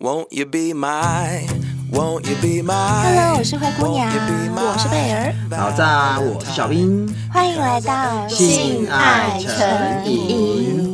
Won't you be my, won't you be my Hello，我是灰姑娘，我是贝儿，老炸，我是小兵，欢迎来到性爱诚引。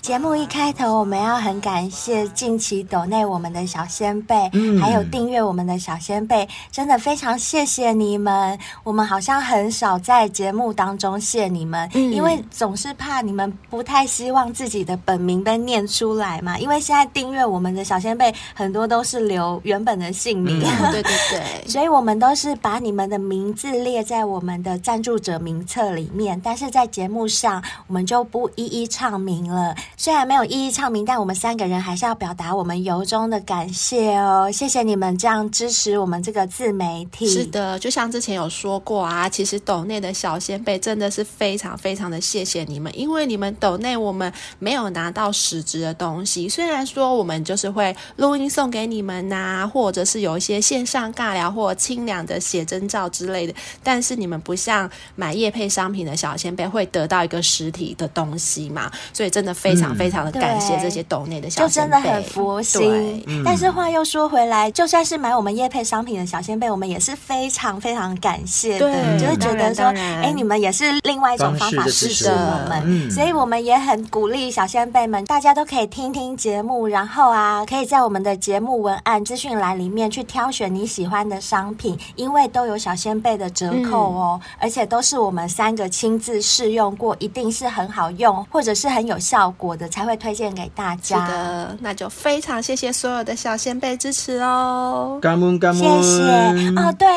节目一开头，我们要很感谢近期抖内我们的小仙贝，嗯、还有订阅我们的小仙贝，真的非常谢谢你们。我们好像很少在节目当中谢你们，嗯、因为总是怕你们不太希望自己的本名被念出来嘛。因为现在订阅我们的小仙贝很多都是留原本的姓名，嗯、对对对，所以我们都是把你们的名字列在我们的赞助者名册里面，但是在节目上我们就不一一唱名了。虽然没有一一唱名，但我们三个人还是要表达我们由衷的感谢哦！谢谢你们这样支持我们这个自媒体。是的，就像之前有说过啊，其实抖内的小仙贝真的是非常非常的谢谢你们，因为你们抖内我们没有拿到实质的东西。虽然说我们就是会录音送给你们呐、或者是有一些线上尬聊或清凉的写真照之类的，但是你们不像买业配商品的小仙贝会得到一个实体的东西嘛，所以真的非常。非常的感谢这些抖内的小就真的很佛心。嗯、但是话又说回来，就算是买我们叶配商品的小仙贝，我们也是非常非常感谢的，对就是觉得说，哎，你们也是另外一种方法支持我们，嗯、所以我们也很鼓励小仙贝们，大家都可以听听节目，然后啊，可以在我们的节目文案资讯栏里面去挑选你喜欢的商品，因为都有小仙贝的折扣哦，嗯、而且都是我们三个亲自试用过，一定是很好用，或者是很有效果的。才会推荐给大家。是的，那就非常谢谢所有的小仙贝支持哦。感恩感恩，谢谢哦。对，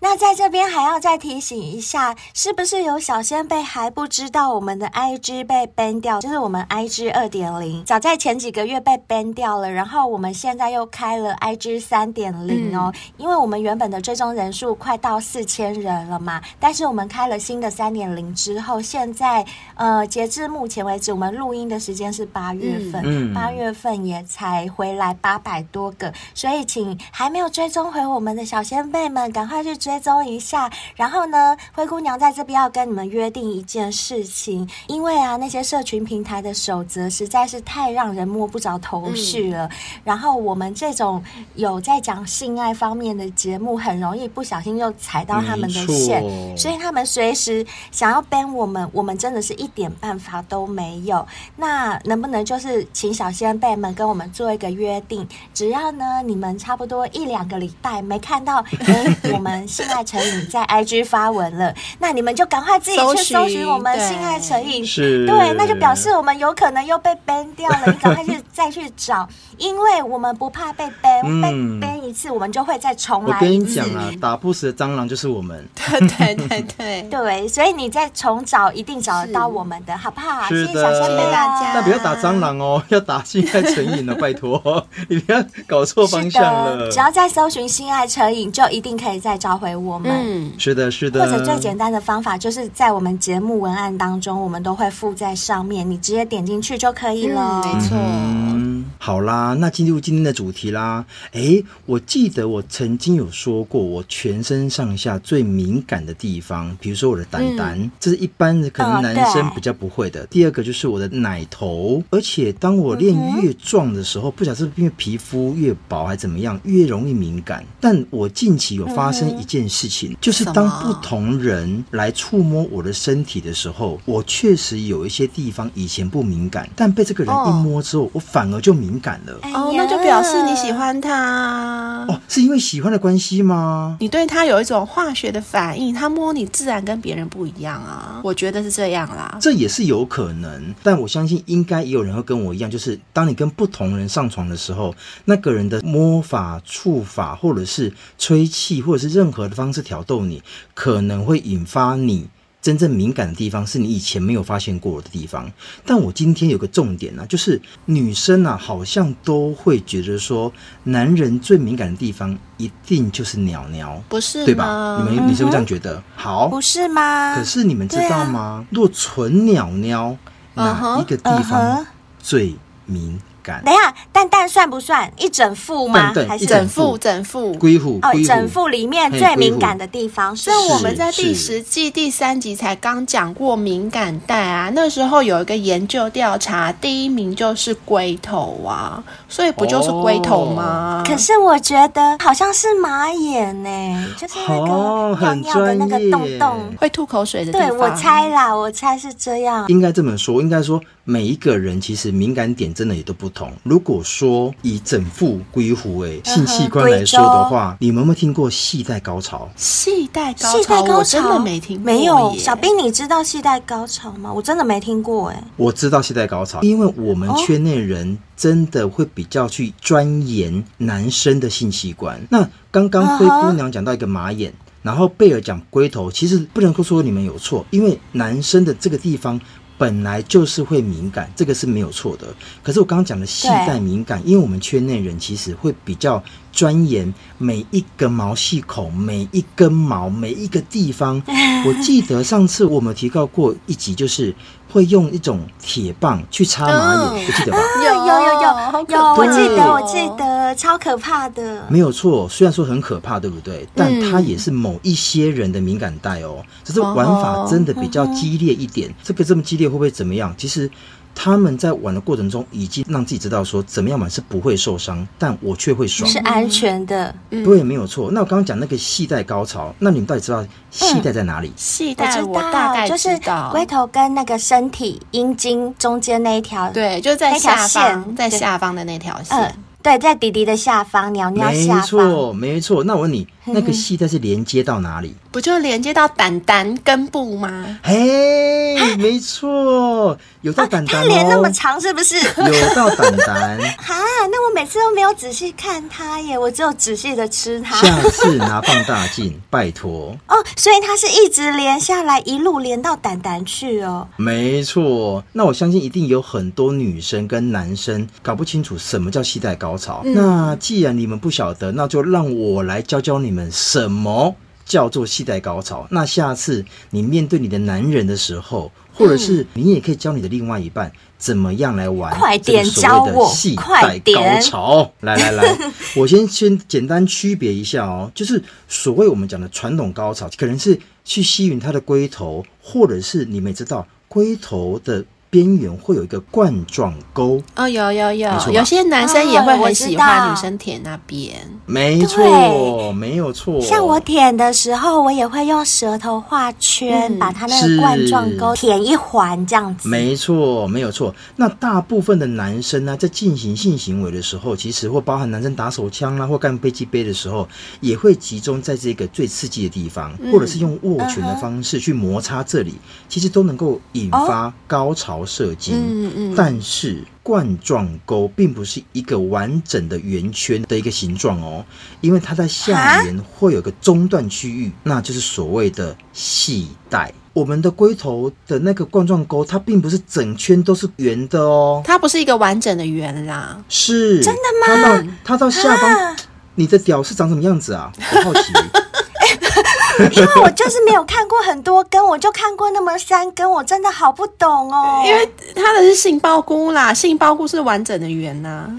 那在这边还要再提醒一下，是不是有小仙贝还不知道我们的 IG 被 ban 掉？就是我们 IG 二点零，早在前几个月被 ban 掉了，然后我们现在又开了 IG 三点零哦。嗯、因为我们原本的追踪人数快到四千人了嘛，但是我们开了新的三点零之后，现在呃，截至目前为止，我们录音的时间。是八月份，八、嗯、月份也才回来八百多个，所以请还没有追踪回我们的小仙贝们，赶快去追踪一下。然后呢，灰姑娘在这边要跟你们约定一件事情，因为啊，那些社群平台的守则实在是太让人摸不着头绪了。嗯、然后我们这种有在讲性爱方面的节目，很容易不小心就踩到他们的线，所以他们随时想要 ban 我们，我们真的是一点办法都没有。那能不能就是请小仙贝们跟我们做一个约定？只要呢，你们差不多一两个礼拜没看到，哎，我们性爱成瘾在 IG 发文了，那你们就赶快自己去搜寻我们性爱成瘾，是，对，那就表示我们有可能又被 ban 掉了。你赶快去再去找，因为我们不怕被 ban，嗯、被 ban 一次我们就会再重来一次。我跟你讲啊，打不死的蟑螂就是我们。对对对对对，所以你再重找，一定找得到我们的，好不好？谢谢小仙贝大家。不要打蟑螂哦，要打性爱成瘾了，拜托，你不要搞错方向了。只要在搜寻性爱成瘾，就一定可以再找回我们。嗯，是的，是的。或者最简单的方法，就是在我们节目文案当中，我们都会附在上面，你直接点进去就可以了。嗯、没错。嗯，好啦，那进入今天的主题啦。哎，我记得我曾经有说过，我全身上下最敏感的地方，比如说我的丹丹，嗯、这是一般的可能男生比较不会的。哦、第二个就是我的奶头。而且当我练越壮的时候，不晓得是因为皮肤越薄还怎么样，越容易敏感。但我近期有发生一件事情，就是当不同人来触摸我的身体的时候，我确实有一些地方以前不敏感，但被这个人一摸之后，我反而就敏感了。哦，那就表示你喜欢他。哦，是因为喜欢的关系吗？你对他有一种化学的反应，他摸你自然跟别人不一样啊。我觉得是这样啦，这也是有可能，但我相信应。应该也有人会跟我一样，就是当你跟不同人上床的时候，那个人的摸法、触法，或者是吹气，或者是任何的方式挑逗你，可能会引发你真正敏感的地方，是你以前没有发现过的地方。但我今天有个重点呢、啊，就是女生啊，好像都会觉得说，男人最敏感的地方一定就是鸟鸟，不是对吧？你们你是不是这样觉得？好，不是吗？可是你们知道吗？若纯鸟鸟。哪一个地方最敏感。等一下，蛋蛋算不算一整副吗？还是整副？整副？龟虎哦，整副里面最敏感的地方。所以我们在第十季第三集才刚讲过敏感带啊，那时候有一个研究调查，第一名就是龟头啊，所以不就是龟头吗？可是我觉得好像是马眼呢，就是那个尿尿的那个洞洞会吐口水的地方。对，我猜啦，我猜是这样。应该这么说，应该说每一个人其实敏感点真的也都不同。如果说以整副龟壶诶性器官来说的话，你们有没有听过系带高潮？系带高潮，系带高潮我真的没听过。没有，小兵，你知道系带高潮吗？我真的没听过诶。我知道系带高潮，因为我们圈内人真的会比较去钻研男生的性器官。那刚刚灰姑娘讲到一个马眼。然后贝尔讲龟头，其实不能够说你们有错，因为男生的这个地方本来就是会敏感，这个是没有错的。可是我刚刚讲的系带敏感，因为我们圈内人其实会比较钻研每一个毛细孔、每一根毛、每一个地方。我记得上次我们提到过一集，就是。会用一种铁棒去插蚂蚁，不记得吧？有有有有有，我记得我记得，超可怕的。没有错，虽然说很可怕，对不对？但它也是某一些人的敏感带哦，只是玩法真的比较激烈一点。这个这么激烈会不会怎么样？其实。他们在玩的过程中，已经让自己知道说怎么样玩是不会受伤，但我却会爽，是安全的。对，没有错。那我刚刚讲那个系带高潮，那你们到底知道系带在哪里？系带我大概就是龟头跟那个身体阴茎中间那一条，对，就在下方，在下方的那条线。对，在弟弟的下方，鸟鸟下方。没错，没错。那我问你，那个系带是连接到哪里？不就连接到胆胆根部吗？嘿，没错，有到胆胆哦。它连那么长，是不是？有到胆胆。哈，那我每次都没有仔细看它耶，我只有仔细的吃它。下次拿放大镜，拜托。哦，所以它是一直连下来，一路连到胆胆去哦。没错，那我相信一定有很多女生跟男生搞不清楚什么叫系带高潮。嗯、那既然你们不晓得，那就让我来教教你们什么叫做系带高潮。那下次你面对你的男人的时候，或者是你也可以教你的另外一半怎么样来玩。快点教我，系带高潮。来来来，我先先简单区别一下哦，就是所谓我们讲的传统高潮，可能是去吸引他的龟头，或者是你们知道龟头的。边缘会有一个冠状沟哦，有有有，有些男生也会很喜欢女生舔那边，没错，没有错。像我舔的时候，我也会用舌头画圈，嗯、把它那个冠状沟舔一环，这样子。没错，没有错。那大部分的男生呢，在进行性行为的时候，其实或包含男生打手枪啦，或干飞机杯的时候，也会集中在这个最刺激的地方，嗯、或者是用握拳的方式去摩擦这里，其实都能够引发高潮。射精，嗯嗯，但是冠状沟并不是一个完整的圆圈的一个形状哦，因为它在下缘会有个中断区域，那就是所谓的系带。我们的龟头的那个冠状沟，它并不是整圈都是圆的哦，它不是一个完整的圆啦。是真的吗？它到它到下方，你的屌是长什么样子啊？我好奇。因为我就是没有看过很多根，我就看过那么三根，我真的好不懂哦。因为它的是杏鲍菇啦，杏鲍菇是完整的圆呐、啊。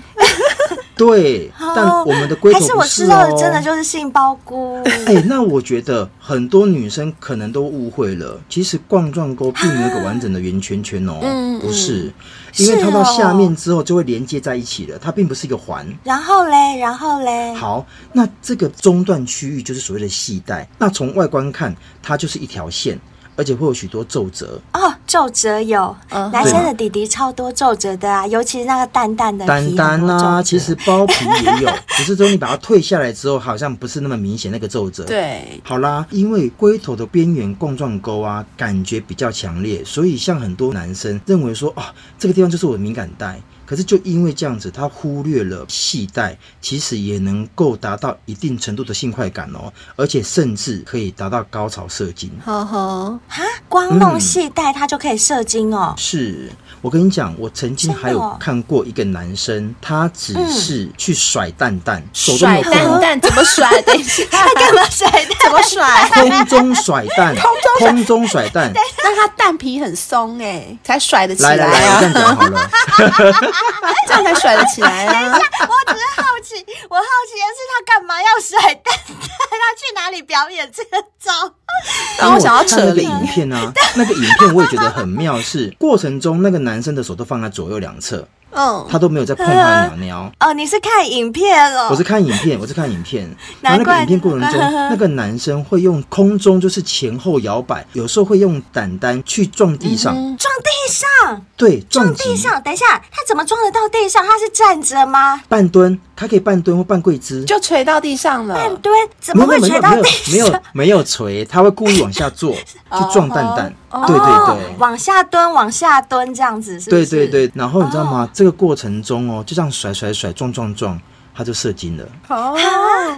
对，但我们的龟头是、哦、还是我吃到的真的就是杏鲍菇。哎、欸，那我觉得很多女生可能都误会了，其实冠状沟并没有一个完整的圆圈圈哦，嗯、不是。因为它到下面之后就会连接在一起了，它并不是一个环。然后嘞，然后嘞。好，那这个中段区域就是所谓的系带。那从外观看，它就是一条线。而且会有许多皱褶哦，皱褶有，男生的弟弟超多皱褶的啊，尤其是那个淡淡的蛋蛋啊，其实包皮也有，只是说你把它退下来之后，好像不是那么明显那个皱褶。对，好啦，因为龟头的边缘冠状沟啊，感觉比较强烈，所以像很多男生认为说哦，这个地方就是我的敏感带。可是就因为这样子，他忽略了系带其实也能够达到一定程度的性快感哦，而且甚至可以达到高潮射精。呵呵，哈，光弄系带它就可以射精哦？是，我跟你讲，我曾经还有看过一个男生，他只是去甩蛋蛋，手都没甩蛋蛋怎么甩？等一下，他干嘛甩蛋？怎么甩？空中甩蛋，空中甩蛋。那他蛋皮很松哎，才甩得起来来来，我啊这，样讲好了。这样才甩得起来啊。我只是好奇，我好奇的是他干嘛要甩蛋蛋？他去哪里表演这个招？然后我看那个影片啊，那个影片我也觉得很妙，是过程中那个男生的手都放在左右两侧，嗯，他都没有在碰他的鸟鸟。哦，你是看影片哦？我是看影片，我是看影片，然后那个影片过程中，那个男生会用空中就是前后摇摆，有时候会用胆丹去撞地上，撞地上，对，撞撞地上。等一下，他怎么撞得到地上？他是站着吗？半蹲，他可以半蹲或半跪姿。就垂到地上了。半蹲怎么会垂到没有没有地上？没有没有垂，他会故意往下坐，去撞蛋蛋。对对哦对。往下蹲，往下蹲，这样子是不对是？对对，然后你知道吗？这个过程中哦，就这样甩甩甩撞撞撞，他就射精了。哦，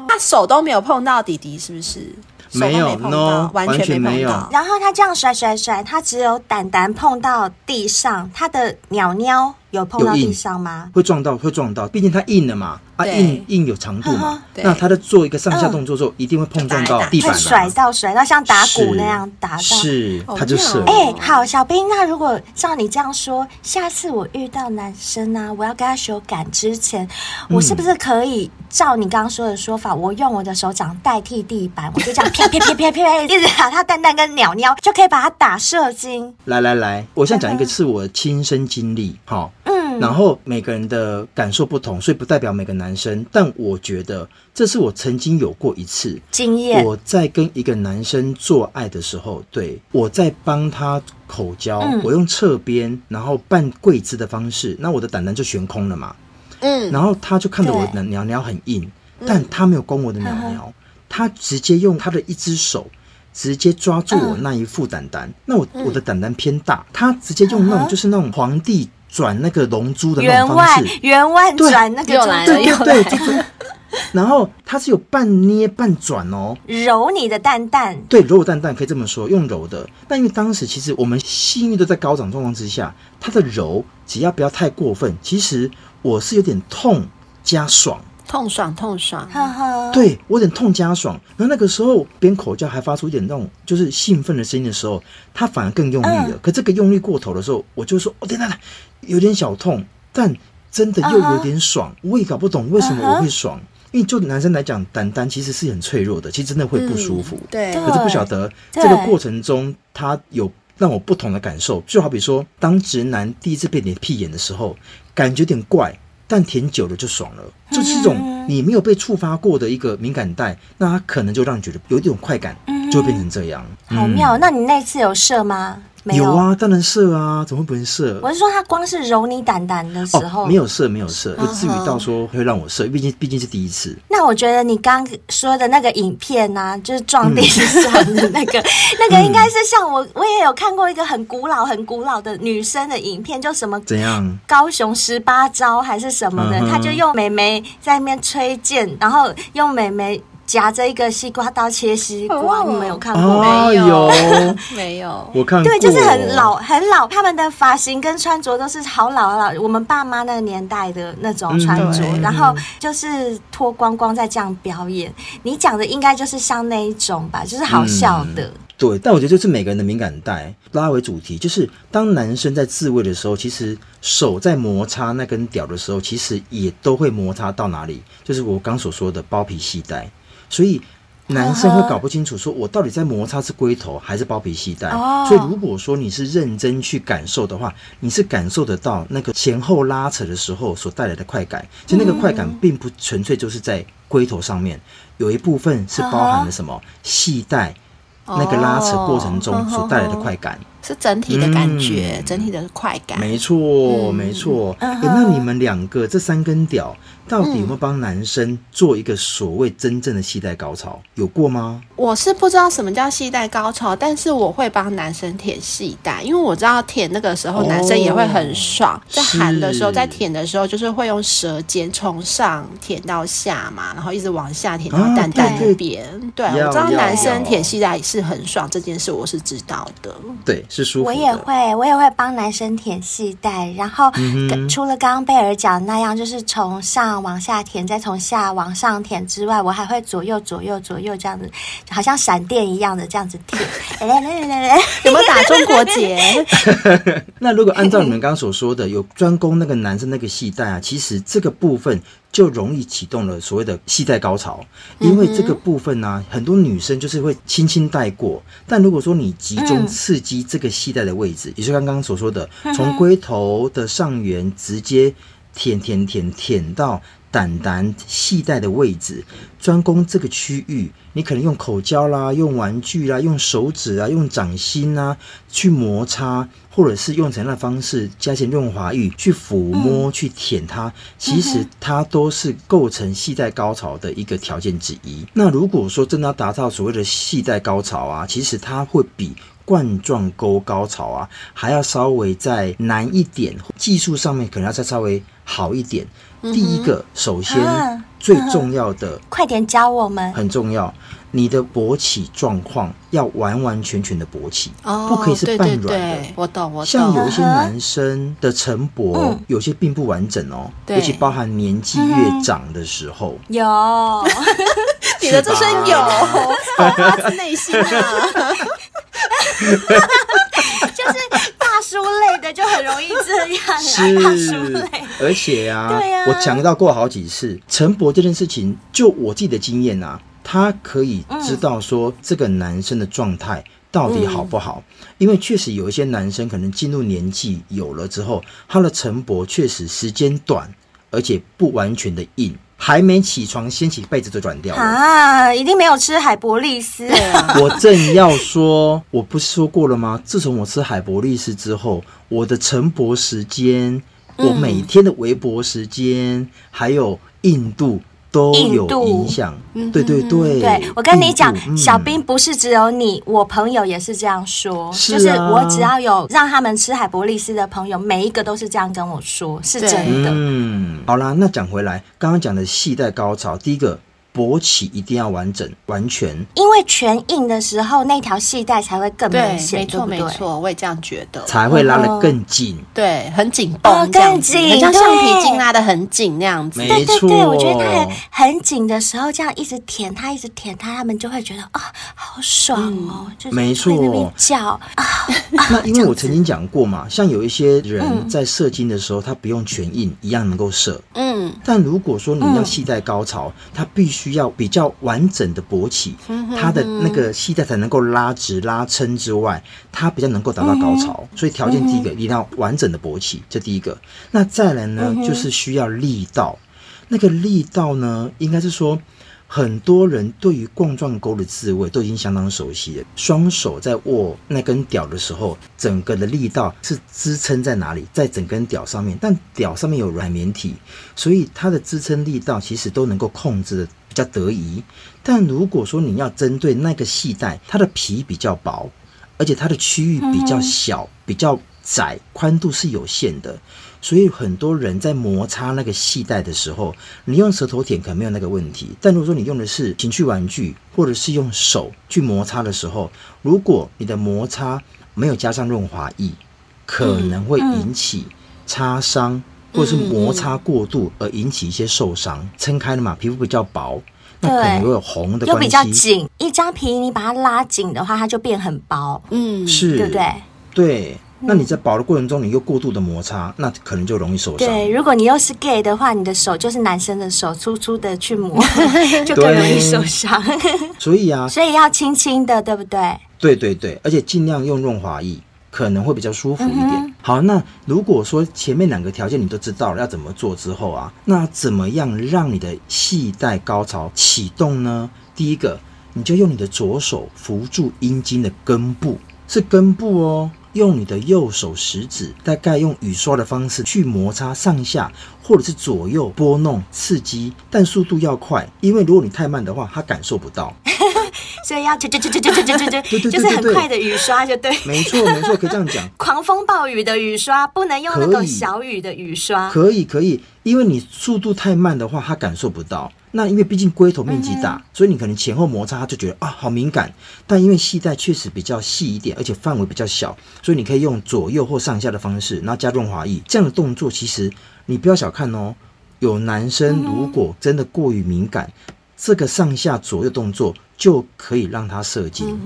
他手都没有碰到弟弟，是不是？没有碰到，no，完完全全没有碰到。然后他这样甩甩甩，他只有胆胆碰到地上，他的鸟鸟有碰到有硬地上吗？会撞到，会撞到，毕竟它硬了嘛，啊硬硬有长度嘛，对那它在做一个上下动作的时候，一定会碰撞到地板会甩，到甩到像打鼓那样打到。是它，就射妙哎、了。好，小兵，那如果照你这样说，下次我遇到男生啊，我要跟他手感之前，我是不是可以照你刚刚说的说法，我用我的手掌代替地板，我就这样啪啪啪啪啪啪，一直打他蛋蛋跟鸟鸟，就可以把他打射精。来来来，我现在讲一个是我的亲身经历，好，嗯，然后每个人的感受不同，所以不代表每个男生，但我觉得这是我曾经有过一次。经验。我在跟一个男生做爱的时候，对，我在帮他口交，嗯。我用侧边，然后半跪姿的方式，那我的胆囊就悬空了嘛，嗯，然后他就看着我的对。鸟鸟很硬，但他没有攻我的鸟鸟，他直接用他的一只手直接抓住我那一副胆丹，那我我的胆丹偏大，他直接用那种就是那种皇帝转那个龙珠的那种方式，员外转那个又来了中对对对，就是，然后它是有半捏半转哦。揉你的蛋蛋，对，揉蛋蛋可以这么说，用揉的。但因为当时其实我们性欲都在高涨状况之下，它的揉只要不要太过分，其实我是有点痛加爽。痛爽痛爽。呵呵，对我有点痛加爽。然后那个时候边口叫还发出一点那种就是兴奋的声音的时候，他反而更用力了。可这个用力过头的时候，我就说：“哦，等等等，有点小痛，但真的又有点爽。我也搞不懂为什么我会爽。因为就男生来讲，胆丹其实是很脆弱的，其实真的会不舒服。对对可是不晓得这个过程中，他有让我不同的感受。就好比说，当直男第一次被你屁眼的时候，感觉有点怪，但舔久了就爽了，就是一种你没有被触发过的一个敏感带，那他可能就让你觉得有一种快感，就会变成这样。好妙。那你那次有射吗？没有啊，当然射啊，怎么会不能射？我是说，他光是揉你胆胆的时候，哦，没有射，没有射，不至于到说会让我射，毕竟毕竟是第一次。那我觉得你刚说的那个影片啊，就是撞地上的那个，那个应该是像我，我也有看过一个很古老、很古老的女生的影片，就什么怎样？高雄十八招还是什么的，嗯哼她就用美眉在那边吹剑，然后用美眉夹着一个西瓜刀切西瓜，哦你们有看过没有有，没有，我看过，对，就是很老很老，他们的发型跟穿着都是好老好老，我们爸妈那个年代的那种穿着，嗯然后就是脱光光在这样表演。你讲的应该就是像那一种吧，就是好笑的。对，但我觉得这是每个人的敏感带。拉回主题，就是当男生在自慰的时候，其实手在摩擦那根屌的时候，其实也都会摩擦到哪里，就是我刚所说的包皮系带。所以男生会搞不清楚，说我到底在摩擦是龟头还是包皮系带。哦所以如果说你是认真去感受的话，你是感受得到那个前后拉扯的时候所带来的快感。其实那个快感并不纯粹就是在龟头上面，有一部分是包含了什么系带。那个拉扯过程中所带来的快感，是整体的感觉，嗯整体的快感。没错，没错。那你们两个这三根屌，到底有没有帮男生做一个所谓真正的系带高潮？有过吗？我是不知道什么叫系带高潮，但是我会帮男生舔系带，因为我知道舔那个时候男生也会很爽，哦在含的时候，在舔的时候，就是会用舌尖从上舔到下嘛，然后一直往下舔到啊蛋蛋那对边。对，要我知道男生舔系带是很爽，这件事我是知道的。对，是舒服。我也会，我也会帮男生舔系带，然后、嗯、除了刚刚贝尔讲那样，就是从上往下舔，再从下往上舔之外，我还会左右左右左右这样子，好像闪电一样的这样子舔。来来来来来，有没有打中国结？那如果按照你们刚刚所说的，有专攻那个男生那个系带啊，其实这个部分。就容易启动了所谓的系带高潮，因为这个部分呢、啊，很多女生就是会轻轻带过。但如果说你集中刺激这个系带的位置，也就是刚刚所说的，从龟头的上缘直接舔舔舔舔到。胆胆系带的位置，专攻这个区域，你可能用口胶啦，用玩具啦，用手指啊，用掌心啊去摩擦，或者是用怎样的方式加些润滑液去抚摸、嗯、去舔它，其实它都是构成系带高潮的一个条件之一。那如果说真的要达到所谓的系带高潮啊，其实它会比冠状沟高潮啊还要稍微再难一点，技术上面可能要再稍微好一点。第一个，首先、啊、最重要的，快点教我们，很重要。你的勃起状况要完完全全的勃起，哦，不可以是半软的。我懂，我懂。像有一些男生的晨勃，嗯，有些并不完整哦，尤其包含年纪越长的时候。嗯、有，你的这声有，发自内心啊。就是大叔类的就很容易这样，是。而且啊，对啊，我强调过好几次，晨勃这件事情，就我自己的经验啊，他可以知道说这个男生的状态到底好不好，嗯、因为确实有一些男生可能进入年纪有了之后，他的晨勃确实时间短，而且不完全的硬。还没起床，掀起被子就软掉了啊！一定没有吃海博利斯。我正要说，我不是说过了吗？自从我吃海博利斯之后，我的晨勃时间、嗯，我每天的微勃时间，还有印度。都有影响，对对对。对，我跟你讲，嗯，小兵不是只有你，我朋友也是这样说。就是我只要有让他们吃海博利斯的朋友，每一个都是这样跟我说，是真的。嗯，好啦，那讲回来，刚刚讲的系带高潮，第一个。勃起一定要完整、完全，因为全硬的时候，那条系带才会更明显，没错没错，我也这样觉得，才会拉得更紧，对，很紧绷，更紧，很像橡皮筋拉得很紧那样子，没错。对对对，我觉得它很很紧的时候，这样一直舔它，一直舔它，他们就会觉得啊、哦，好爽哦，嗯、就是没错，叫。啊。那因为我曾经讲过嘛，像有一些人在射精的时候，他不用全硬，一样能够射，嗯，但如果说你要系带高潮，他必须。需要比较完整的勃起，它的那个系带才能够拉直拉撑之外，它比较能够达到高潮。所以条件第一个，一定要完整的勃起，这第一个。那再来呢，就是需要力道。那个力道呢，应该是说。很多人对于冠状沟的自慰都已经相当熟悉了。双手在握那根屌的时候，整个的力道是支撑在哪里？在整根屌上面，但屌上面有软绵体，所以它的支撑力道其实都能够控制的比较得宜。但如果说你要针对那个系带，它的皮比较薄，而且它的区域比较小、比较窄，宽度是有限的。所以很多人在摩擦那个系带的时候，你用舌头舔可能没有那个问题，但如果说你用的是情趣玩具，或者是用手去摩擦的时候，如果你的摩擦没有加上润滑液，可能会引起擦伤，或者是摩擦过度而引起一些受伤。撑开了嘛，皮肤比较薄，那可能会有红的关系。又比较紧，一张皮你把它拉紧的话，它就变很薄。嗯，是，对不对？对。那你在薄的过程中，你又过度的摩擦，那可能就容易受伤。对，如果你又是 gay 的话，你的手就是男生的手，粗粗的去磨，就更容易受伤。所以啊，所以要轻轻的，对不对？对对对，而且尽量用润滑液，可能会比较舒服一点。嗯、好，那如果说前面两个条件你都知道了要怎么做之后啊，那怎么样让你的系带高潮启动呢？第一个，你就用你的左手扶住阴茎的根部，是根部哦。用你的右手食指，大概用雨刷的方式去摩擦上下，或者是左右拨弄刺激，但速度要快，因为如果你太慢的话，他感受不到。所以要就就就就就就就就就是很快的雨刷就对。没错没错，可以这样讲。狂风暴雨的雨刷不能用那种小雨的雨刷。可以可以，因为你速度太慢的话，他感受不到。那因为毕竟龟头面积大，所以你可能前后摩擦就觉得啊好敏感。但因为系带确实比较细一点，而且范围比较小，所以你可以用左右或上下的方式，然后加润滑液。这样的动作其实你不要小看哦。有男生如果真的过于敏感，这个上下左右动作就可以让它射精。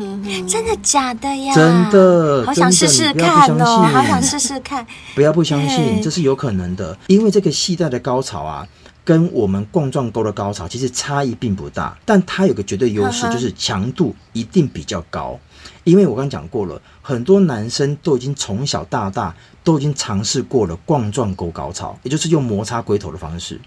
真的假的呀？真的，好想试试看哦！好想试试看。不要不相信，这是有可能的，因为这个系带的高潮啊。跟我们冠状沟的高潮其实差异并不大，但它有个绝对优势，就是强度一定比较高。因为我刚刚讲过了，很多男生都已经从小到大都已经尝试过了冠状沟高潮，也就是用摩擦龟头的方式。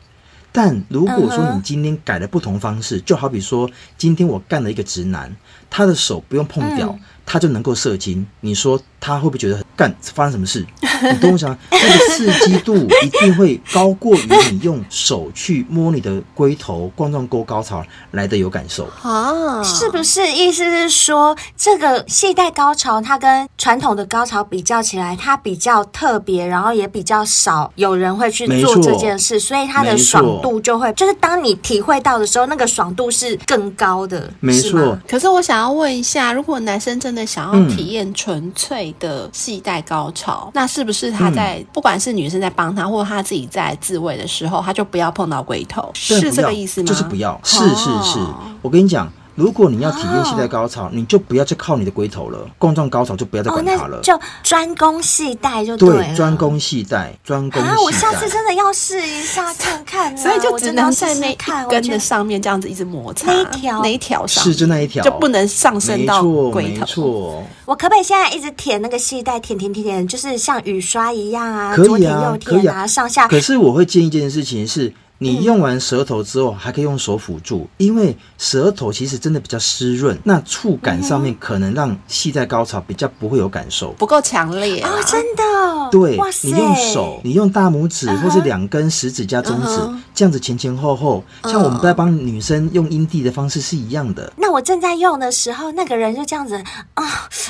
但如果说你今天改了不同方式，就好比说今天我干了一个直男，他的手不用碰掉，他就能够射精，你说他会不会觉得干发生什么事？你跟我讲，那个刺激度一定会高过于你用手去摸你的龟头、冠状沟高潮来的有感受啊？是不是？意思是说，这个系带高潮它跟传统的高潮比较起来，它比较特别，然后也比较少有人会去做这件事，所以它的爽度就会，就是当你体会到的时候，那个爽度是更高的。没错。可是我想要问一下，如果男生真的想要体验纯粹的系带高潮，嗯、那是不是他在、嗯、不管是女生在帮他，或者他自己在自慰的时候，他就不要碰到龟头，是这个意思吗？就是不要，是是是，我跟你讲。如果你要体验系带高潮，你就不要再靠你的龟头了。冠状高潮就不要再管它了，就专攻系带就对了。专攻系带，专攻。啊，我下次真的要试一下看看。所以就只能在那一根的上面这样子一直摩擦，那一条，那一条上，是就那一条，就不能上升到龟头。没错。我可不可以现在一直舔那个系带，舔舔舔舔，就是像雨刷一样啊？可以啊，可以啊，上下。可是我会建议一件事情是。你用完舌头之后，还可以用手辅助，因为舌头其实真的比较湿润，那触感上面可能让系在高潮比较不会有感受，不够强烈啊！真的，对，你用手，你用大拇指或是两根食指加中指这样子前前后后，像我们在帮女生用阴蒂的方式是一样的。那我正在用的时候，那个人就这样子啊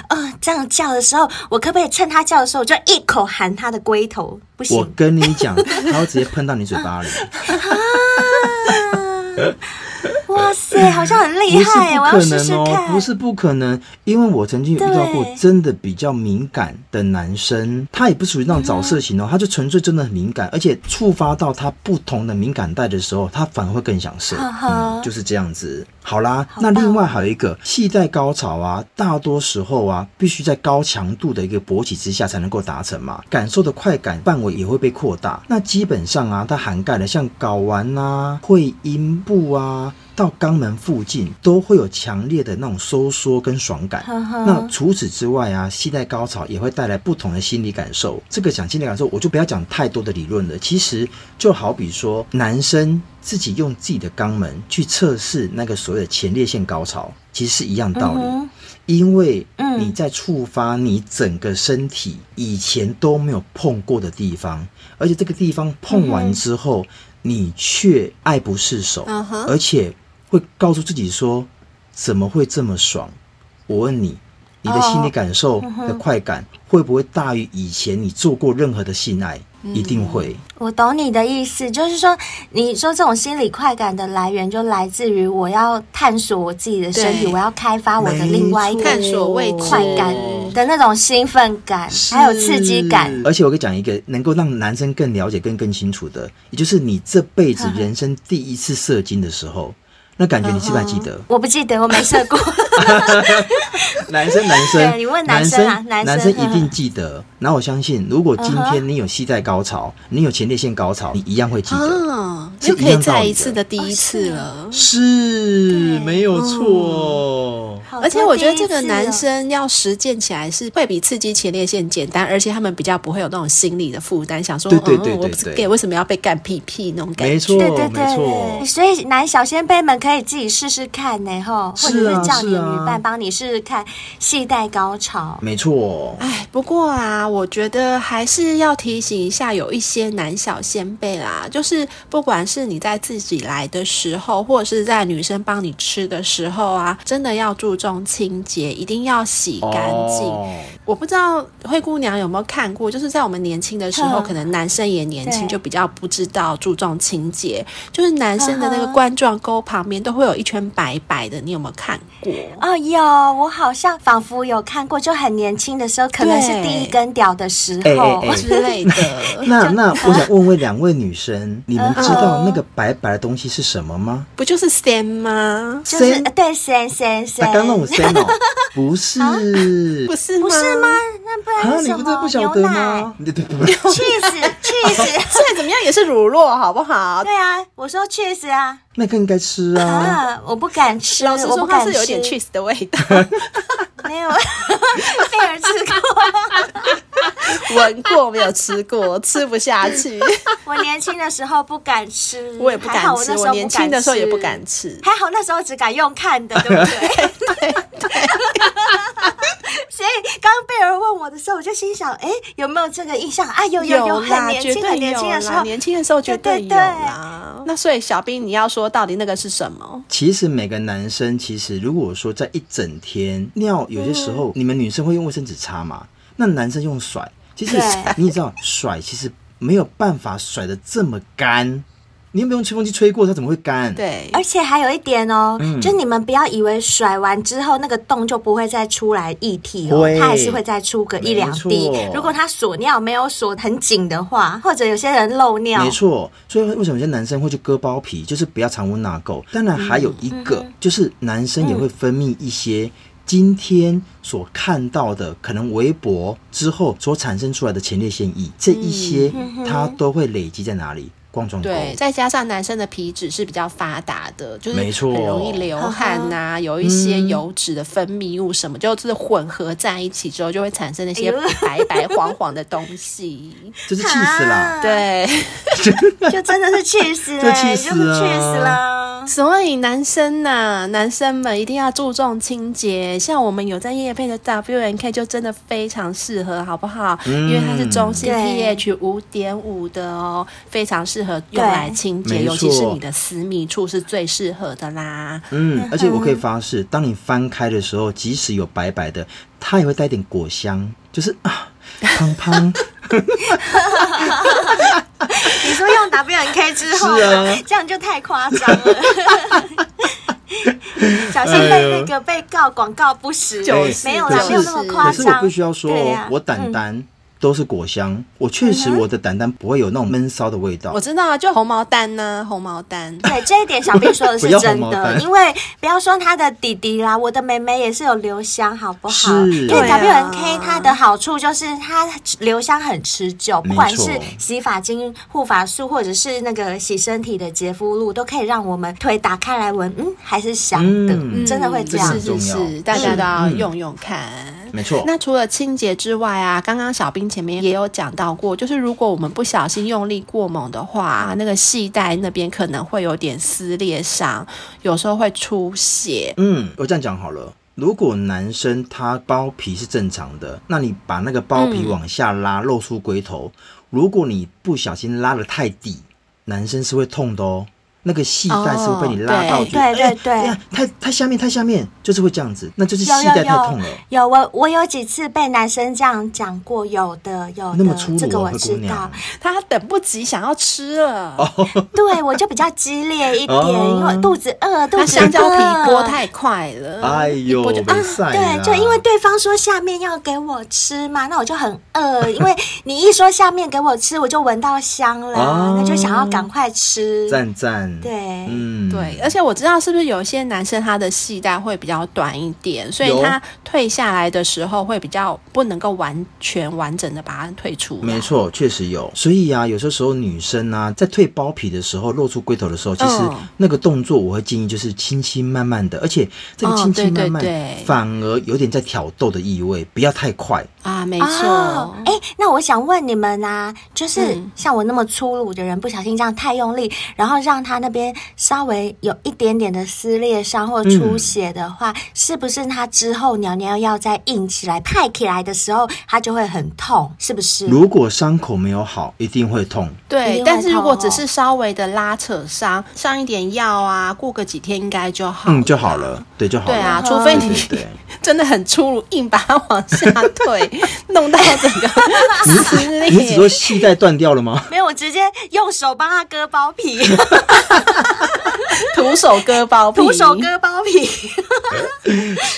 啊这样叫的时候，我可不可以趁他叫的时候，我就一口含他的龟头？不行，我跟你讲，他会直接喷到你嘴巴里。啊！哇塞，好像很厉害，我要试试看。不是不可能，因为我曾经有遇到过真的比较敏感的男生，他也不属于那种早色型哦，他就纯粹真的很敏感，而且触发到他不同的敏感带的时候，他反而会更想射，嗯，就是这样子。好啦，那另外还有一个系带高潮啊，大多时候啊，必须在高强度的一个勃起之下才能够达成嘛，感受的快感范围也会被扩大。那基本上啊，它涵盖了像睾丸啊、会阴部啊。到肛门附近都会有强烈的那种收缩跟爽感。呵呵，那除此之外啊，系带高潮也会带来不同的心理感受。这个讲心理感受，我就不要讲太多的理论了。其实就好比说，男生自己用自己的肛门去测试那个所谓的前列腺高潮，其实是一样道理。嗯、因为你在触发你整个身体以前都没有碰过的地方，而且这个地方碰完之后，嗯、你却爱不释手，嗯、而且。会告诉自己说：“怎么会这么爽？”我问你，你的心理感受的快感会不会大于以前你做过任何的性爱？一定会。我懂你的意思，就是说，你说这种心理快感的来源，就来自于我要探索我自己的身体，我要开发我的另外一个探索未快感的那种兴奋感，还有刺激感。而且我给你讲一个能够让男生更了解、更更清楚的，也就是你这辈子人生第一次射精的时候。那感觉你记不记得？我不记得，我没射过。男生，男生，你问男生啊，男生一定记得。然后我相信，如果今天你有系在高潮，你有前列腺高潮，你一样会记得。哦，就可以再一次的第一次了。是，没有错。而且我觉得这个男生要实践起来是会比刺激前列腺简单，而且他们比较不会有那种心理的负担，想说，对对对对对，给为什么要被干屁屁那种感觉？没错，没错。所以男小仙辈们可以自己试试看呢，哈，或者是叫你的女伴帮你试试看系带高潮。没错。哎，不过啊。我觉得还是要提醒一下，有一些男小仙贝啦，就是不管是你在自己来的时候，或者是在女生帮你吃的时候啊，真的要注重清洁，一定要洗干净。Oh. 我不知道灰姑娘有没有看过，就是在我们年轻的时候，嗯可能男生也年轻，就比较不知道注重清洁，就是男生的那个冠状沟旁边都会有一圈白白的，你有没有看过？哦，有，我好像仿佛有看过，就很年轻的时候，可能是第一根屌的时候。之类的，那那我想问问两位女生，你们知道嗯那个白白的东西是什么吗？不就是 Sam 吗？就是森对森森森，那刚刚我 say 哦，不是，不是不是吗？？那不然啊，是什么？你不是不晓牛奶得吗？对对对，确实 确实！再怎么样也是乳酪，好不好？对啊，我说确实啊！那个应该吃啊。啊，我不敢吃，老实说，它是有点 cheese 的味道，没有 贝尔吃过。闻过没有吃过，吃不下去。我年轻的时候不敢吃，我也不敢我吃，那时候我年轻的时候也不敢吃。还好那时候只敢用看的，对不对？对 对，所以刚刚贝尔问我的时候，我就心想，哎，有没有这个印象啊？有有有，很，年轻，很年轻，的时候，年轻的时候绝对有啦。那所以小兵，你要说到底那个是什么？其实每个男生，其实如果说在一整天尿，有些时候你们女生会用卫生纸擦嘛，那男生用甩，其实 你也知道，甩其实没有办法甩的这么干。你有没有用吹风机吹过，它怎么会干？，对，而且还有一点哦，嗯就你们不要以为甩完之后那个洞就不会再出来液体哦，会它还是会再出个一两滴。如果它锁尿没有锁很紧的话，或者有些人漏尿，没错。所以为什么有些男生会去割包皮，就是不要藏污纳垢。当然还有一个，就是男生也会分泌一些今天所看到的，可能微博之后所产生出来的前列腺液，这一些它都会累积在哪里？冠状对，再加上男生的皮脂是比较发达的，就是没错很容易流汗呐、有一些油脂的分泌物什么，就是混合在一起之后，就会产生那些白白黄黄的东西。就是气死啦！啊，对，就真的是气死了，就气死就是啊去死了。所以男生呐、男生们一定要注重清洁。像我们有在夜配的 W N K 就真的非常适合，好不好？因为它是中性 pH 五点五的哦，非常适合用来清洁，尤其是你的私密处是最适合的啦。嗯，而且我可以发誓，当你翻开的时候，即使有白白的，它也会带点果香，就是啊，胖胖。你说用 W N K 之后，是啊这样就太夸张了。小心被那个被告广告不实，就是没有啦，没有那么夸张。可是我必须要说我胆丹都是果香，我确实我的胆丹不会有那种闷骚的味道我。知道啊，就红毛丹呢、红毛丹。对这一点，小兵说的是 真的，因为不要说他的弟弟啦，我的妹妹也是有留香，好不好？是因为 W N K 它的好处就是它留香很持久，不管是洗发精、护发素，或者是那个洗身体的洁肤露，都可以让我们腿打开来闻，嗯，还是香的，嗯真的会这样。是是是，大家都要用用看。没错。那除了清洁之外啊，刚刚小兵前面也有讲到过，就是如果我们不小心用力过猛的话，那个系带那边可能会有点撕裂伤，有时候会出血。嗯，我这样讲好了。如果男生他包皮是正常的，那你把那个包皮往下拉，露出龟头。如果你不小心拉的太低，男生是会痛的哦。那个系带是会被你拉到哦觉得，对对对。哎，太太下面太下面，就是会这样子，那就是有系带有太痛了。有我我有几次被男生这样讲过，有的有的，那么粗鲁这个我知道。他等不及想要吃了，对我就比较激烈一点，哦。因为肚子饿，肚他子香蕉皮饿剥太快了。哎呦，我就被晒对，就因为对方说下面要给我吃嘛，那我就很饿，因为你一说下面给我吃，我就闻到香了，哦。那就想要赶快吃。赞赞，对嗯，对，而且我知道是不是有些男生他的系带会比较短一点，所以他退下来的时候会比较不能够完全完整的把它退出。没错，确实有。所以啊，有些时候女生啊，在退包皮的时候，露出龟头的时候，其实嗯那个动作我会建议就是轻轻慢慢的，而且这个哦轻轻慢慢，对对对反而有点在挑逗的意味，不要太快。啊，没错。哦，哎、那我想问你们啊，就是嗯像我那么粗鲁的人，不小心这样太用力，然后让他那那边稍微有一点点的撕裂伤或出血的话，嗯、是不是它之后尿尿要再硬起来、派起来的时候，它就会很痛？是不是？如果伤口没有好，一定会痛。对，但是如果只是稍微的拉扯伤，上一点药啊，过个几天应该就好。嗯，就好了。对，就好了。对啊，除非你 真的很粗鲁，硬把它往下退，弄到整个撕裂。你只说系带断掉了吗？没有，我直接用手帮他割包皮。徒手割包皮，徒手割包皮，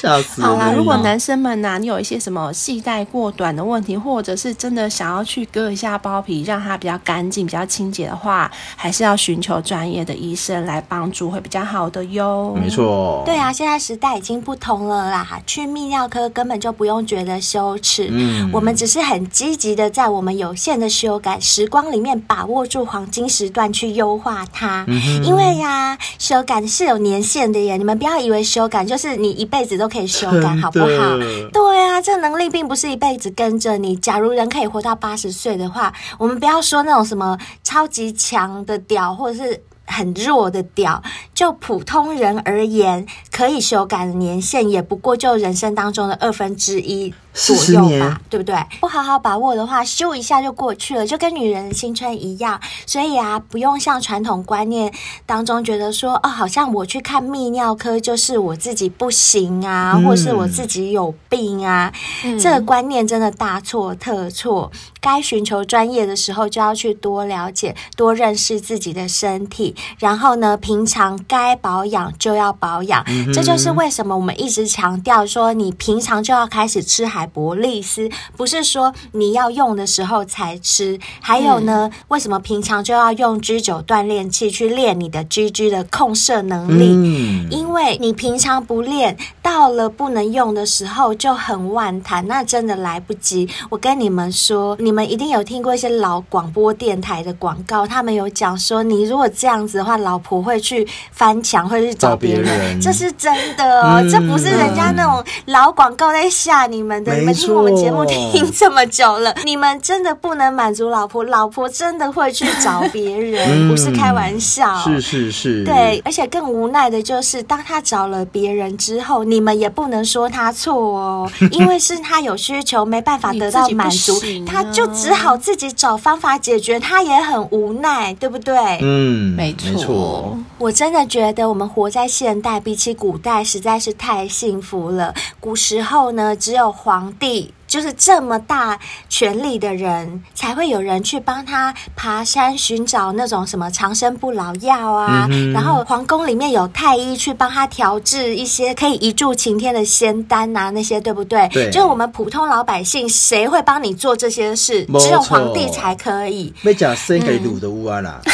笑死！好啦，如果男生们呐、啊，你有一些什么系带过短的问题，或者是真的想要去割一下包皮，让它比较干净、比较清洁的话，还是要寻求专业的医生来帮助，会比较好的哟。没错，对啊，现在时代已经不同了啦，去泌尿科根本就不用觉得羞耻，嗯，我们只是很积极的在我们有限的修改时光里面，把握住黄金时段去优化它，嗯、因为呀、啊。修改是有年限的耶，你们不要以为修改就是你一辈子都可以修改，好不好？对啊，这个能力并不是一辈子跟着你。假如人可以活到八十岁的话，我们不要说那种什么超级强的屌，或者是。很弱的屌，就普通人而言，可以修改的年限也不过就人生当中的二分之一左右吧，对不对？不好好把握的话，咻一下就过去了，就跟女人的青春一样。所以啊，不用像传统观念当中觉得说，哦，好像我去看泌尿科就是我自己不行啊，嗯、或是我自己有病啊，嗯、这个观念真的大错特错。该寻求专业的时候，就要去多了解、多认识自己的身体。然后呢，平常该保养就要保养。嗯、这就是为什么我们一直强调说，你平常就要开始吃海博利斯，不是说你要用的时候才吃。还有呢，嗯、为什么平常就要用 G 九锻炼器去练你的 GG 的控射能力？嗯、因为你平常不练，到了不能用的时候就很万谈，那真的来不及。我跟你们说，你们一定有听过一些老广播电台的广告，他们有讲说，你如果这样子的话，老婆会去翻墙，会去找别人，人这是真的哦，嗯、这不是人家那种老广告在吓你们的。错你们听我们节目听这么久了，你们真的不能满足老婆，老婆真的会去找 别人，嗯、不是开玩笑。是是是，对，而且更无奈的就是，当他找了别人之后，你们也不能说他错哦，因为是他有需求，没办法得到满足，他就只好自己找方法解决，他也很无奈，对不对？嗯，没错。没错，我真的觉得我们活在现代，比起古代实在是太幸福了。古时候呢，只有皇皇帝就是这么大权力的人，才会有人去帮他爬山寻找那种什么长生不老药啊。嗯、然后皇宫里面有太医去帮他调制一些可以一柱擎天的仙丹啊，那些对不对？对。就是我们普通老百姓，谁会帮你做这些事？只有皇帝才可以。没假生给卤的乌啊啦。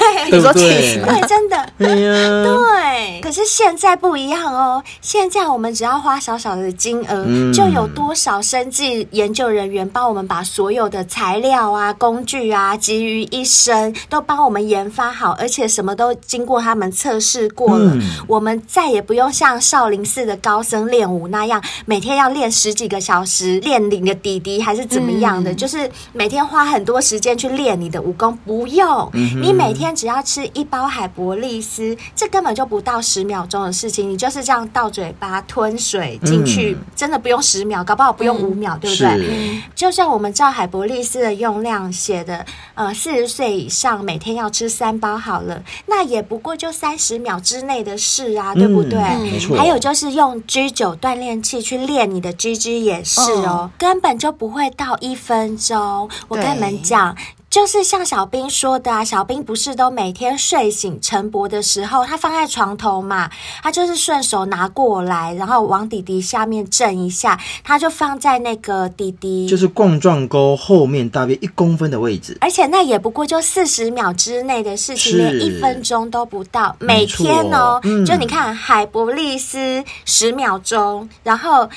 对，对不对？对，真的。对呀。对。可是现在不一样哦，现在我们只要花小小的金额，嗯、就有多少生。生技研究人员帮我们把所有的材料啊、工具啊集于一身，都帮我们研发好，而且什么都经过他们测试过了。嗯、我们再也不用像少林寺的高僧练武那样，每天要练十几个小时，练你的底底还是怎么样的，嗯、就是每天花很多时间去练你的武功。不用，嗯、你每天只要吃一包海博利斯，这根本就不到十秒钟的事情，你就是这样到嘴巴吞水进去，嗯、真的不用十秒，搞不好不用五。五秒对不对？就像我们照海博利斯的用量写的，呃，四十岁以上每天要吃三包好了，那也不过就三十秒之内的事啊，对不对？嗯、没错。还有就是用 G 九锻炼器去练你的 GG 也是哦，哦根本就不会到一分钟。我跟你们讲。就是像小兵说的啊，小兵不是都每天睡醒晨勃的时候，他放在床头嘛，他就是顺手拿过来，然后往弟弟下面震一下，他就放在那个弟弟就是冠状沟后面大约一公分的位置，而且那也不过就四十秒之内的事情，连一分钟都不到，每天哦，嗯、就你看海博利斯十秒钟，然后。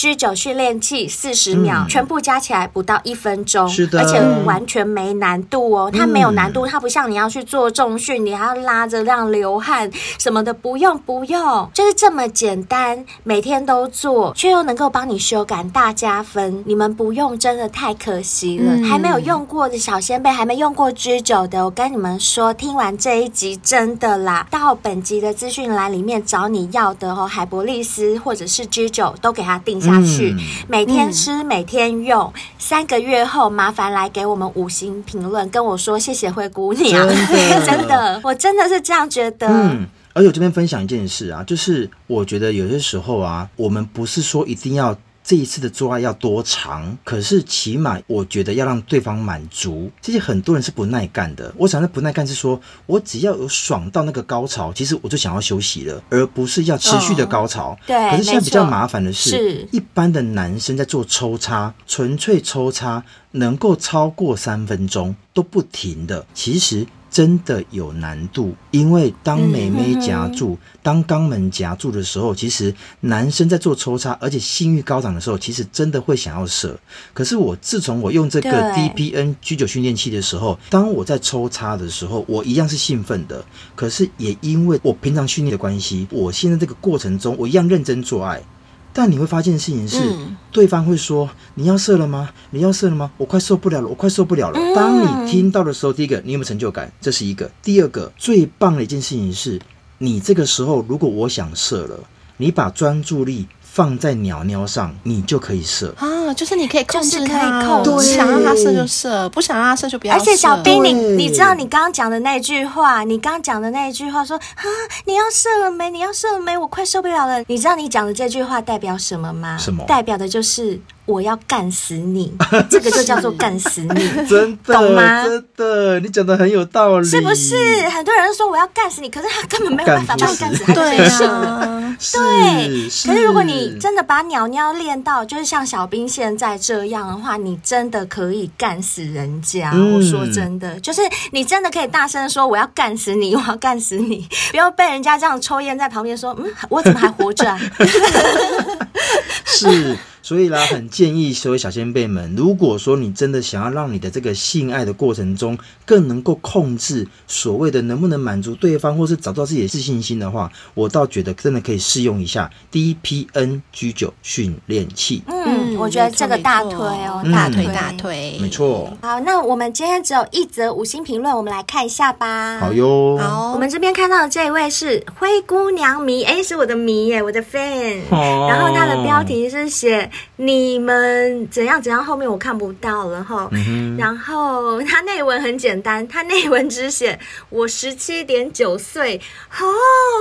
居酒训练器四十秒，嗯，全部加起来不到一分钟。是的，而且完全没难度哦，它没有难度，它不像你要去做重训，你还要拉着让流汗什么的，不用不用，就是这么简单，每天都做，却又能够帮你修改大加分。你们不用真的太可惜了，嗯、还没有用过的小仙贝，还没用过居酒的，我跟你们说，听完这一集真的啦，到本集的资讯栏里面找你要的哦，海博利斯或者是居酒都给它定下去，嗯、每天吃、嗯、每天用，三个月后麻烦来给我们五星评论，跟我说谢谢灰姑娘，真的，真的，我真的是这样觉得。嗯而且我这边分享一件事啊，就是我觉得有些时候啊，我们不是说一定要这一次的做爱要多长，可是起码我觉得要让对方满足。这些很多人是不耐干的。我想的不耐干是说，我只要有爽到那个高潮，其实我就想要休息了，而不是要持续的高潮。哦、对，可是现在比较麻烦的是，是一般的男生在做抽插，纯粹抽插能够超过三分钟都不停的，其实。真的有难度，因为当美眉夹住、嗯、当肛门夹住的时候，其实男生在做抽插，而且性欲高涨的时候，其实真的会想要射。可是我自从我用这个 DPN 居酒训练器的时候，当我在抽插的时候，我一样是兴奋的。可是也因为我平常训练的关系，我现在这个过程中，我一样认真做爱。但你会发现的事情是，嗯、对方会说：“你要射了吗？你要射了吗？我快受不了了，我快受不了了。嗯”当你听到的时候，第一个，你有没有成就感？这是一个。第二个，最棒的一件事情是，你这个时候，如果我想射了，你把专注力。放在鸟鸟上，你就可以射啊！就是你可以控制它，控制想让它射就射，不想让它射就不要射。而且小兵，你你知道你刚刚讲的那句话，你刚刚讲的那句话说啊，你要射了没？你要射了没？我快受不了了。你知道你讲的这句话代表什么吗？什么？代表的就是。我要干死你，这个就叫做干死你，真的，懂吗？真的，你讲的很有道理，是不是？很多人说我要干死你，可是他根本没有办法把你干死，他就是射了。对，可是如果你真的把鸟鸟练到，就是像小兵现在这样的话，你真的可以干死人家。嗯、我说真的，就是你真的可以大声说我要干死你，我要干死你，不要被人家这样抽烟在旁边说，嗯，我怎么还活着啊？是。所以啦，很建议所有小仙贝们，如果说你真的想要让你的这个性爱的过程中更能够控制所谓的能不能满足对方，或是找到自己的自信心的话，我倒觉得真的可以试用一下 DPNG 九训练器。嗯，我觉得这个大推哦，大推大推，没错。好，那我们今天只有一则五星评论，我们来看一下吧。好哟。好，我们这边看到的这一位是灰姑娘迷，哎，是我的迷耶，我的 fan。哦。然后他的标题是写。你们怎样怎样？后面我看不到了哈。嗯、然后他内文很简单，他内文只写我十七点九岁，哦，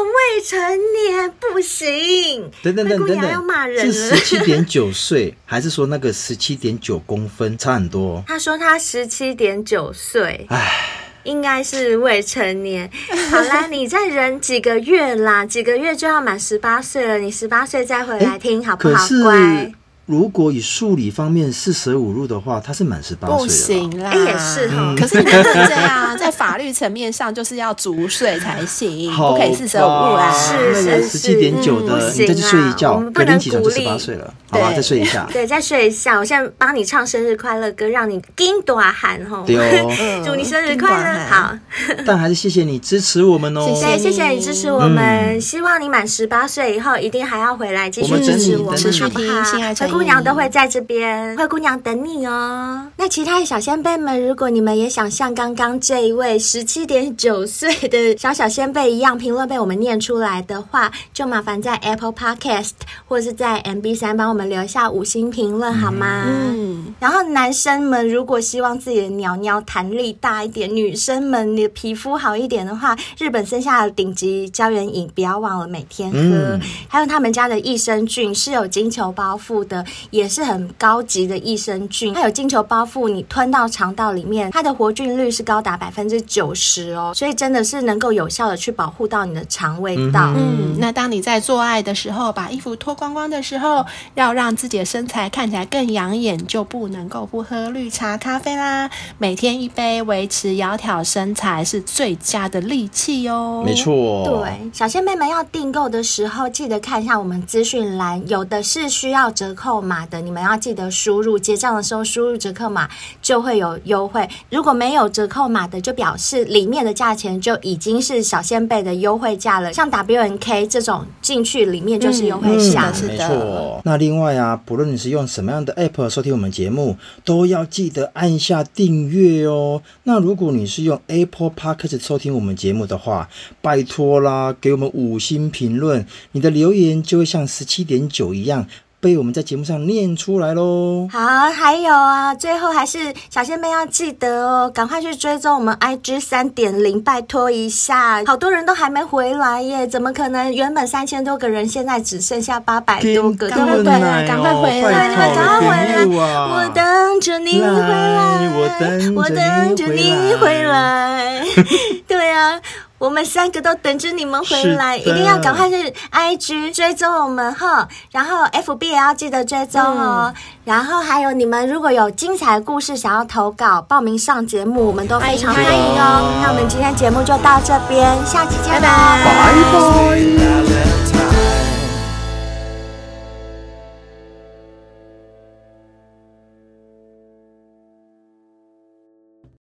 未成年不行。等等等等等，要骂人了。是十七点九岁，还是说那个十七点九公分差很多？他说他十七点九岁，唉，应该是未成年。好啦，你再忍几个月啦，几个月就要满十八岁了。你十八岁再回来听好不好？乖。如果以数理方面四舍五入的话，他是满十八岁了。不行啦，也是哈。嗯、可是你不能这样，在法律层面上就是要足岁才行，不可以四舍五入啊。是是是，十七点九的，你再去睡一觉，隔天起床就十八岁了。好吧，再睡一下。对，再睡一下。我现在帮你唱生日快乐歌，让你金大喊吼。对哦，祝你生日快乐。好。但还是谢谢你支持我们哦。谢谢，谢谢你支持我们。希望你满十八岁以后，一定还要回来继续支持我们，好不好？姑娘都会在这边，灰姑娘等你哦。那其他的小仙贝们，如果你们也想像刚刚这一位十七点九岁的小小仙贝一样，评论被我们念出来的话，就麻烦在 Apple Podcast 或是在 MB 三帮我们留下五星评论好吗？嗯。然后男生们如果希望自己的鸟鸟弹力大一点，女生们你的皮肤好一点的话，日本生下的顶级胶原饮不要忘了每天喝。嗯。还有他们家的益生菌是有金球包覆的，也。是很高级的益生菌，它有金球包覆，你吞到肠道里面，它的活菌率是高达百分之九十哦，所以真的是能够有效的去保护到你的肠胃道。嗯，那当你在做爱的时候，把衣服脱光光的时候，要让自己的身材看起来更养眼，就不能够不喝绿茶咖啡啦。每天一杯，维持窈窕身材是最佳的利器哦。没错，对，小仙妹们要订购的时候，记得看一下我们资讯栏，有的是需要折扣码的，你们要记得输入结账的时候输入折扣码就会有优惠。如果没有折扣码的，就表示里面的价钱就已经是小仙贝的优惠价了。像 W N K 这种进去里面就是优惠价，是的。没错。那另外啊，不论你是用什么样的 App 收听我们节目，都要记得按下订阅哦。那如果你是用 Apple Podcast 收听我们节目的话，拜托啦，给我们五星评论，你的留言就会像十七点九一样。被我们在节目上念出来喽！好，还有啊，最后还是小仙妹要记得哦，赶快去追踪我们 IG 三点零，拜托一下，好多人都还没回来耶，怎么可能？原本三千多个人，现在只剩下八百多个，对不对？赶快回来，你们赶快回来！我等着你回来，我等着你回来，对啊。我们三个都等着你们回来，一定要赶快去 IG 追踪我们哈，然后 FB 也要记得追踪哦。嗯、然后还有你们如果有精彩的故事想要投稿报名上节目，我们都非常欢迎哦。那我们今天节目就到这边，下期见，拜拜。拜拜。